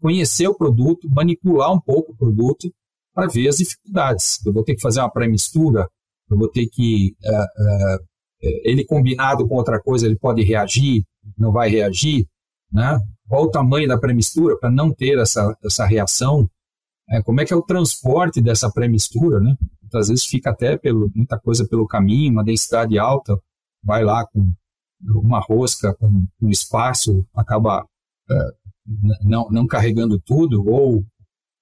conhecer o produto, manipular um pouco o produto para ver as dificuldades. Eu vou ter que fazer uma pré-mistura, eu vou ter que é, é, é, ele combinado com outra coisa, ele pode reagir, não vai reagir, né? Qual o tamanho da pré-mistura para não ter essa, essa reação? É, como é que é o transporte dessa pré-mistura, né? Muitas vezes fica até pelo, muita coisa pelo caminho, uma densidade alta, vai lá com uma rosca, com um espaço, acaba é, não, não carregando tudo, ou,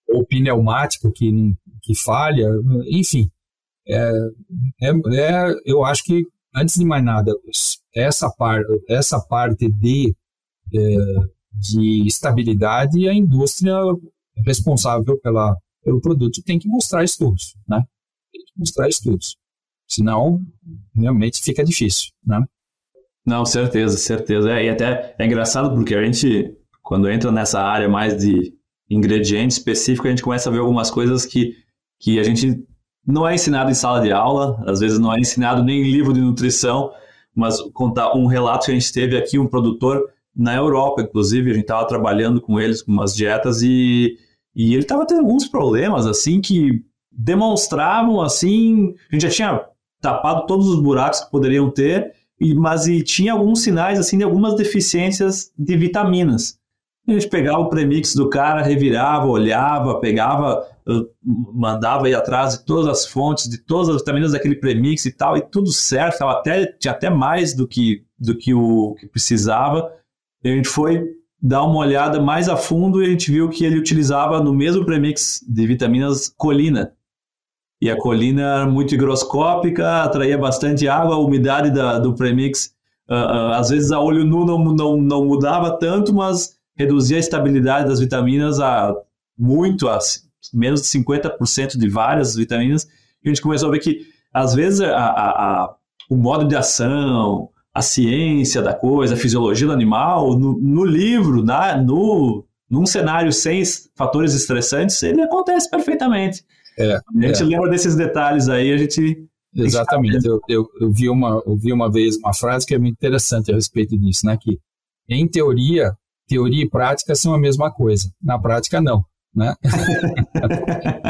ou pneumático que, que falha, enfim. É, é, é, eu acho que antes de mais nada, essa, par, essa parte de, é, de estabilidade, a indústria responsável pela, pelo produto tem que mostrar estudos, né? Tem que mostrar estudos. Senão, realmente fica difícil, né? Não, certeza, certeza. É, e até é engraçado porque a gente, quando entra nessa área mais de ingrediente específico, a gente começa a ver algumas coisas que, que a gente não é ensinado em sala de aula, às vezes não é ensinado nem em livro de nutrição, mas contar um relato que a gente teve aqui, um produtor na Europa, inclusive, a gente estava trabalhando com eles, com umas dietas, e, e ele estava tendo alguns problemas, assim, que demonstravam, assim, a gente já tinha tapado todos os buracos que poderiam ter, e, mas e tinha alguns sinais, assim, de algumas deficiências de vitaminas. A gente pegava o premix do cara, revirava, olhava, pegava, mandava ir atrás de todas as fontes, de todas as vitaminas daquele premix e tal, e tudo certo, tava até, tinha até mais do que, do que o que precisava. E a gente foi dar uma olhada mais a fundo e a gente viu que ele utilizava no mesmo premix de vitaminas colina. E a colina era muito higroscópica, atraía bastante água, a umidade da, do premix, uh, uh, às vezes a olho nu não, não, não mudava tanto, mas reduzir a estabilidade das vitaminas a muito, a menos de 50% de várias vitaminas. E a gente começou a ver que, às vezes, a, a, a, o modo de ação, a ciência da coisa, a fisiologia do animal, no, no livro, na, no, num cenário sem fatores estressantes, ele acontece perfeitamente. É, a gente é. lembra desses detalhes aí, a gente. Exatamente. Eu, eu, eu, vi uma, eu vi uma vez uma frase que é muito interessante a respeito disso, né? Que, em teoria, teoria e prática são a mesma coisa. Na prática, não. Né?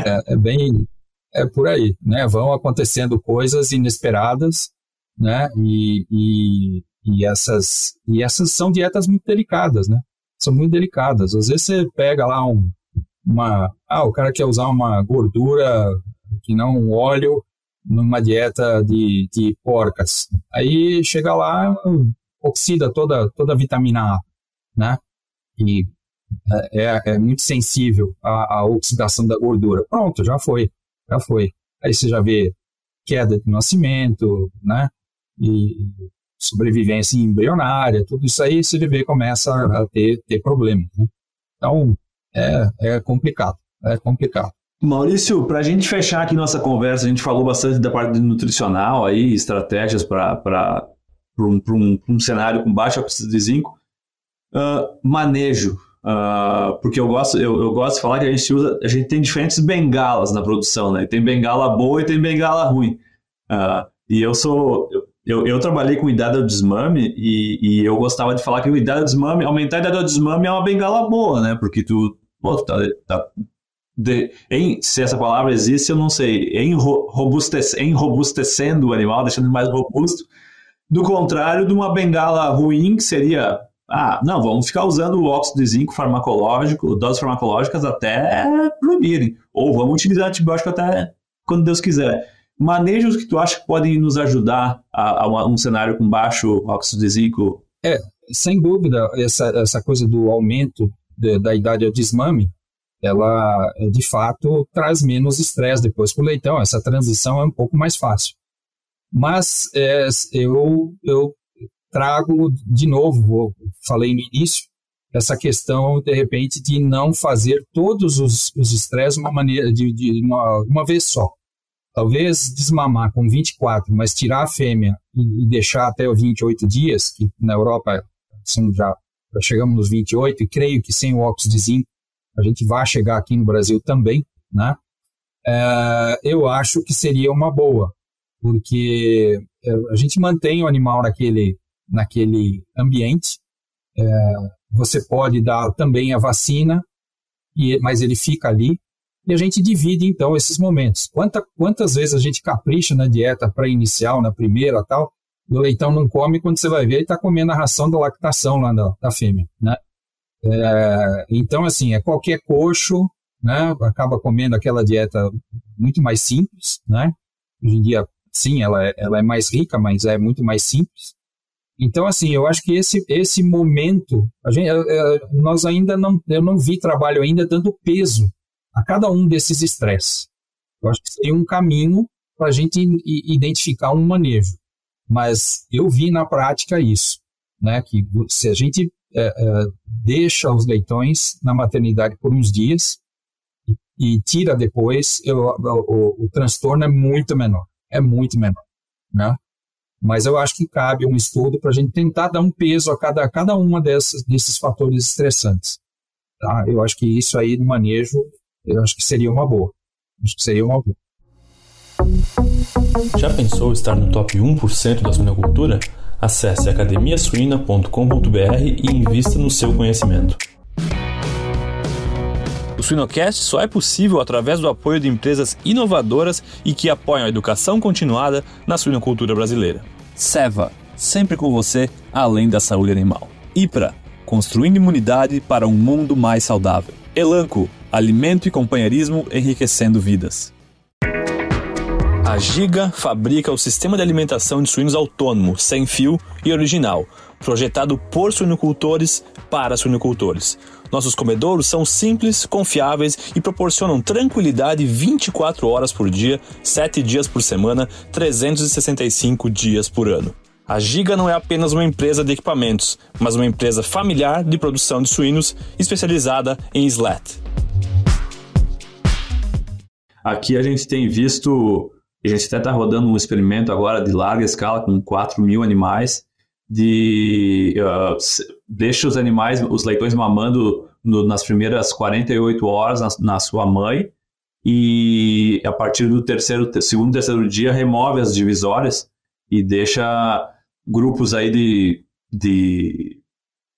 é, é, bem é por aí, né? Vão acontecendo coisas inesperadas, né? E, e, e, essas e essas são dietas muito delicadas, né? São muito delicadas. Às vezes você pega lá um, uma ah, o cara quer usar uma gordura que não um óleo numa dieta de, de porcas. Aí chega lá, oxida toda toda a vitamina A, né? e é, é, é muito sensível à, à, oxidação da gordura. Pronto, já foi, já foi. Aí você já vê queda de nascimento, né? E sobrevivência embrionária, tudo isso aí você vê começa a ter, ter problema. Né? Então, é, é complicado, é complicado. Maurício, para a gente fechar aqui nossa conversa, a gente falou bastante da parte nutricional aí, estratégias para um, um, um cenário com baixa oxígeno de zinco. Uh, manejo, uh, porque eu gosto, eu, eu, gosto de falar que a gente usa, a gente tem diferentes bengalas na produção, né? Tem bengala boa e tem bengala ruim. Uh, e eu sou, eu, eu trabalhei com idade ao desmame e, e eu gostava de falar que o idade ao desmame, aumentar a idade ao desmame é uma bengala boa, né? Porque tu pô, tá, tá de, em, se essa palavra existe, eu não sei, em robustecendo o animal, deixando ele mais robusto, do contrário de uma bengala ruim, que seria, ah, não, vamos ficar usando o óxido de zinco farmacológico, doses farmacológicas até proibirem, ou vamos utilizar antibiótico até quando Deus quiser. Manejos que tu acha que podem nos ajudar a, a um cenário com baixo óxido de zinco? É, sem dúvida, essa, essa coisa do aumento de, da idade ao desmame, ela de fato traz menos estresse depois para o leitão. Essa transição é um pouco mais fácil. Mas é, eu, eu trago de novo, falei no início, essa questão de repente de não fazer todos os estresses uma maneira de, de uma, uma vez só. Talvez desmamar com 24, mas tirar a fêmea e, e deixar até os 28 dias, que na Europa assim, já, já chegamos nos 28, e creio que sem o óxido de zinco a gente vai chegar aqui no Brasil também, né? É, eu acho que seria uma boa, porque é, a gente mantém o animal naquele, naquele ambiente, é, você pode dar também a vacina, e, mas ele fica ali, e a gente divide então esses momentos. Quanta, quantas vezes a gente capricha na dieta pré-inicial, na primeira tal, e o leitão não come, quando você vai ver, ele está comendo a ração da lactação lá da, da fêmea, né? É, então, assim, é qualquer coxo, né? Acaba comendo aquela dieta muito mais simples, né? Hoje em dia, sim, ela é, ela é mais rica, mas é muito mais simples. Então, assim, eu acho que esse, esse momento, a gente, nós ainda não, eu não vi trabalho ainda dando peso a cada um desses estresses. Eu acho que seria um caminho para a gente identificar um manejo. Mas eu vi na prática isso, né? Que se a gente é, é, deixa os leitões na maternidade por uns dias e, e tira depois, eu, o, o, o, transtorno é muito menor, é muito menor, né? Mas eu acho que cabe um estudo para a gente tentar dar um peso a cada, a cada uma dessas, desses fatores estressantes. Tá? Eu acho que isso aí no manejo, eu acho que seria uma boa. Acho que seria uma boa. Já pensou estar no top 1% da suinocultura? Acesse academiasuina.com.br e invista no seu conhecimento. O Suinocast só é possível através do apoio de empresas inovadoras e que apoiam a educação continuada na suinocultura brasileira. Seva, sempre com você, além da saúde animal. IPRA, construindo imunidade para um mundo mais saudável. Elanco, alimento e companheirismo enriquecendo vidas. A Giga fabrica o sistema de alimentação de suínos autônomo, sem fio e original, projetado por suinocultores para suinocultores. Nossos comedouros são simples, confiáveis e proporcionam tranquilidade 24 horas por dia, 7 dias por semana, 365 dias por ano. A Giga não é apenas uma empresa de equipamentos, mas uma empresa familiar de produção de suínos especializada em slat. Aqui a gente tem visto a gente até está rodando um experimento agora de larga escala com 4 mil animais, de uh, deixa os animais, os leitões mamando no, nas primeiras 48 horas na, na, sua mãe e a partir do terceiro, segundo, terceiro dia remove as divisórias e deixa grupos aí de, de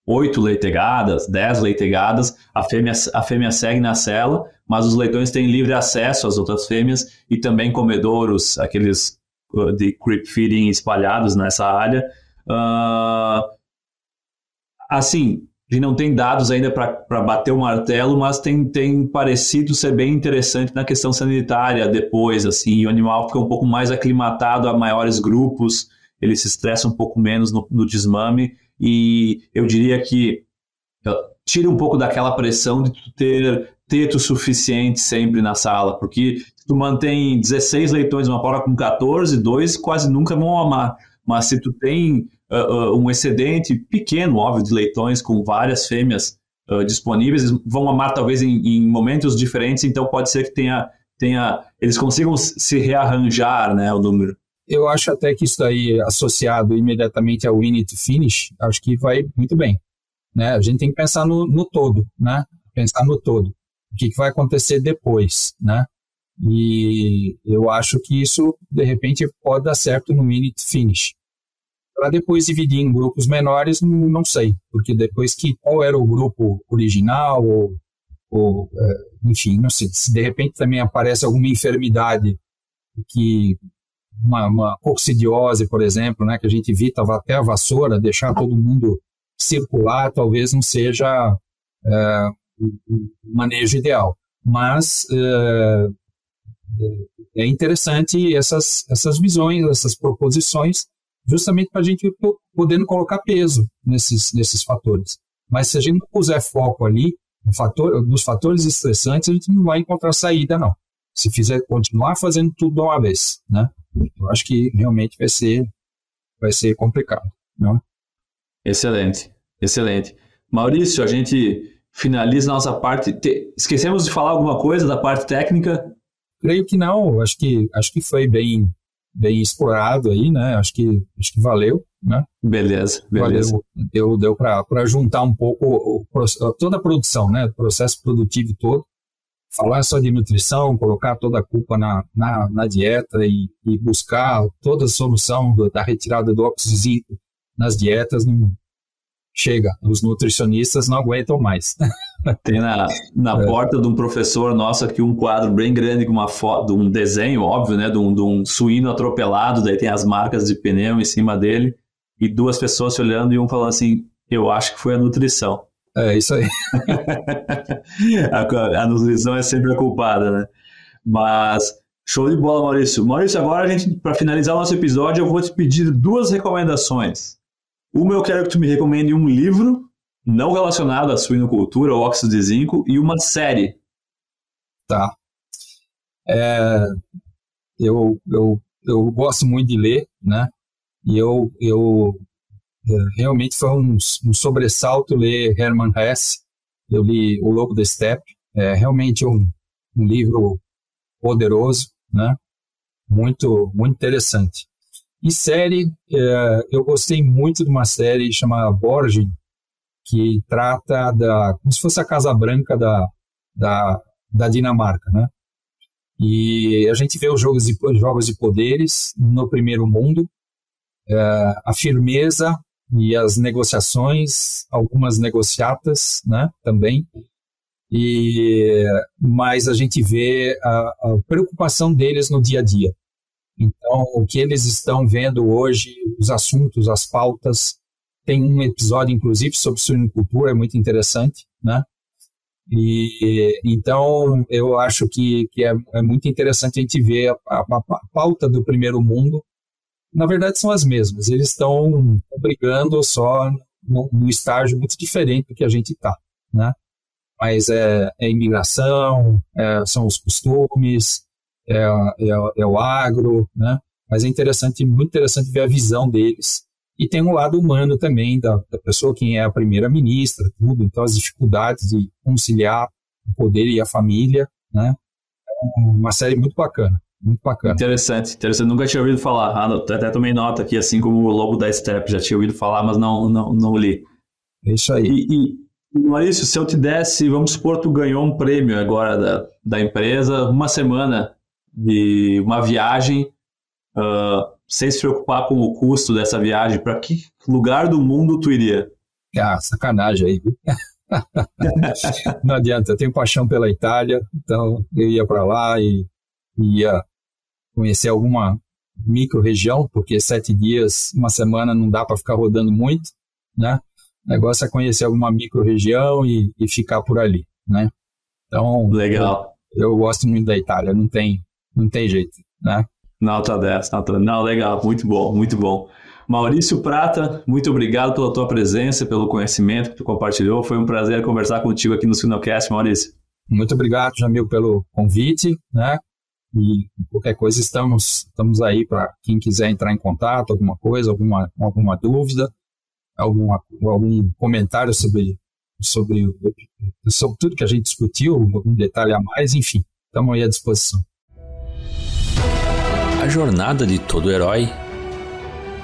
8 leitegadas, 10 leitegadas, a fêmea, a fêmea segue na cela mas os leitões têm livre acesso às outras fêmeas e também comedouros, aqueles uh, de creep feeding espalhados nessa área. Uh, assim, a gente não tem dados ainda para bater o martelo, mas tem, tem parecido ser bem interessante na questão sanitária depois, assim, o animal fica um pouco mais aclimatado a maiores grupos, ele se estressa um pouco menos no, no desmame, e eu diria que tira um pouco daquela pressão de ter teto suficiente sempre na sala, porque tu mantém 16 leitões numa porta com 14, dois quase nunca vão amar. Mas se tu tem uh, um excedente pequeno, óbvio, de leitões com várias fêmeas uh, disponíveis, vão amar talvez em, em, momentos diferentes, então pode ser que tenha, tenha eles consigam se rearranjar, né, o número. Eu acho até que isso aí associado imediatamente ao win to finish, acho que vai muito bem. Né? A gente tem que pensar no, no todo, né? Pensar no todo o que, que vai acontecer depois, né? E eu acho que isso, de repente, pode dar certo no minute finish. Para depois dividir em grupos menores, não sei, porque depois que qual era o grupo original, ou ou é, enfim, não sei, se de repente também aparece alguma enfermidade que uma, uma coccidiose, por exemplo, né, que a gente evita até a vassoura, deixar todo mundo circular, talvez não seja é, o manejo ideal. Mas é, é interessante essas, essas visões, essas proposições, justamente para a gente podendo colocar peso nesses, nesses fatores. Mas se a gente não puser foco ali no fator, nos fatores estressantes, a gente não vai encontrar saída, não. Se fizer continuar fazendo tudo de uma vez, né? Eu acho que realmente vai ser, vai ser complicado, não? Excelente, excelente. Maurício, a gente finaliza nossa parte. Esquecemos de falar alguma coisa da parte técnica? Creio que não. Acho que acho que foi bem bem explorado aí, né? Acho que acho que valeu, né? Beleza, beleza. Valeu, deu deu para juntar um pouco o, toda a produção, né? O processo produtivo todo. Falar só de nutrição, colocar toda a culpa na, na, na dieta e, e, buscar toda a solução da retirada do óxido nas dietas não, chega, os nutricionistas não aguentam mais. Tem na, na é. porta de um professor nosso aqui um quadro bem grande com uma foto, um desenho, óbvio, né, de um, de um suíno atropelado, daí tem as marcas de pneu em cima dele, e duas pessoas se olhando e um falando assim, eu acho que foi a nutrição. É, isso aí. a, a nutrição é sempre a culpada, né? Mas show de bola, Maurício. Maurício, agora a gente, para finalizar o nosso episódio, eu vou te pedir duas recomendações. Uma eu quero que tu me recomende um livro não relacionado à suinocultura ou óxido de zinco e uma série. Tá. É, eu, eu, eu gosto muito de ler, né? E eu, eu é, realmente foi um, um sobressalto ler Hermann Hesse. Eu li O Lobo da Steppe. É realmente um, um livro poderoso, né? Muito, muito interessante. E série, é, eu gostei muito de uma série chamada Borgin, que trata da. como se fosse a Casa Branca da, da, da Dinamarca, né? E a gente vê os jogos de, jogos de poderes no primeiro mundo, é, a firmeza e as negociações, algumas negociatas, né, também. E mas a gente vê a, a preocupação deles no dia a dia. Então, o que eles estão vendo hoje, os assuntos, as pautas, tem um episódio, inclusive, sobre suinocultura, é muito interessante, né? E então eu acho que, que é, é muito interessante a gente ver a, a, a, pauta do primeiro mundo. Na verdade, são as mesmas. Eles estão brigando só num, estágio muito diferente do que a gente está, né? Mas é, é imigração, é, são os costumes, é, é, é, o agro, né? Mas é interessante, muito interessante ver a visão deles. E tem um lado humano também da, da pessoa, quem é a primeira-ministra, tudo. Então, as dificuldades de conciliar o poder e a família, né? É uma série muito bacana. Muito bacana. Interessante, interessante. Nunca tinha ouvido falar. Ah, até tomei nota aqui, assim como o Lobo da Step. Já tinha ouvido falar, mas não, não, não li. É isso aí. E, e Maurício, se eu te desse, vamos supor, tu ganhou um prêmio agora da, da empresa, uma semana de uma viagem uh, sem se preocupar com o custo dessa viagem, para que lugar do mundo tu iria? Ah, sacanagem aí. Não adianta, eu tenho paixão pela Itália, então eu ia para lá e ia conhecer alguma micro-região, porque sete dias, uma semana não dá para ficar rodando muito, né? O negócio é conhecer alguma micro-região e, e, ficar por ali, né? Então, legal. Eu, eu, gosto muito da Itália, não tem não tem jeito, né? Nota 10, nota Não, legal, muito bom, muito bom. Maurício Prata, muito obrigado pela tua presença, pelo conhecimento que tu compartilhou. Foi um prazer conversar contigo aqui no Sinocast, Maurício. Muito obrigado, Jamil, pelo convite, né? E qualquer coisa estamos, estamos aí para quem quiser entrar em contato, alguma coisa, alguma, alguma dúvida, alguma, algum comentário sobre, sobre, sobre tudo que a gente discutiu, algum detalhe a mais, enfim, estamos aí à disposição. A jornada de todo herói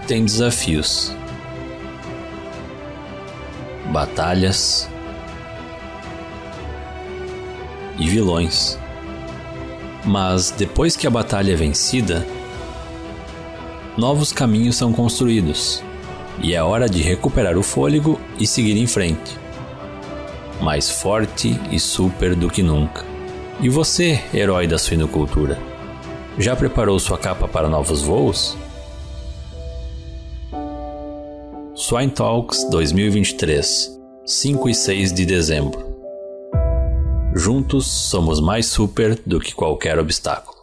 tem desafios, batalhas e vilões. Mas depois que a batalha é vencida, novos caminhos são construídos e é hora de recuperar o fôlego e seguir em frente. mais forte e super do que nunca. E você, herói da suinocultura? Já preparou sua capa para novos voos? Swine Talks 2023, 5 e 6 de dezembro. Juntos somos mais super do que qualquer obstáculo.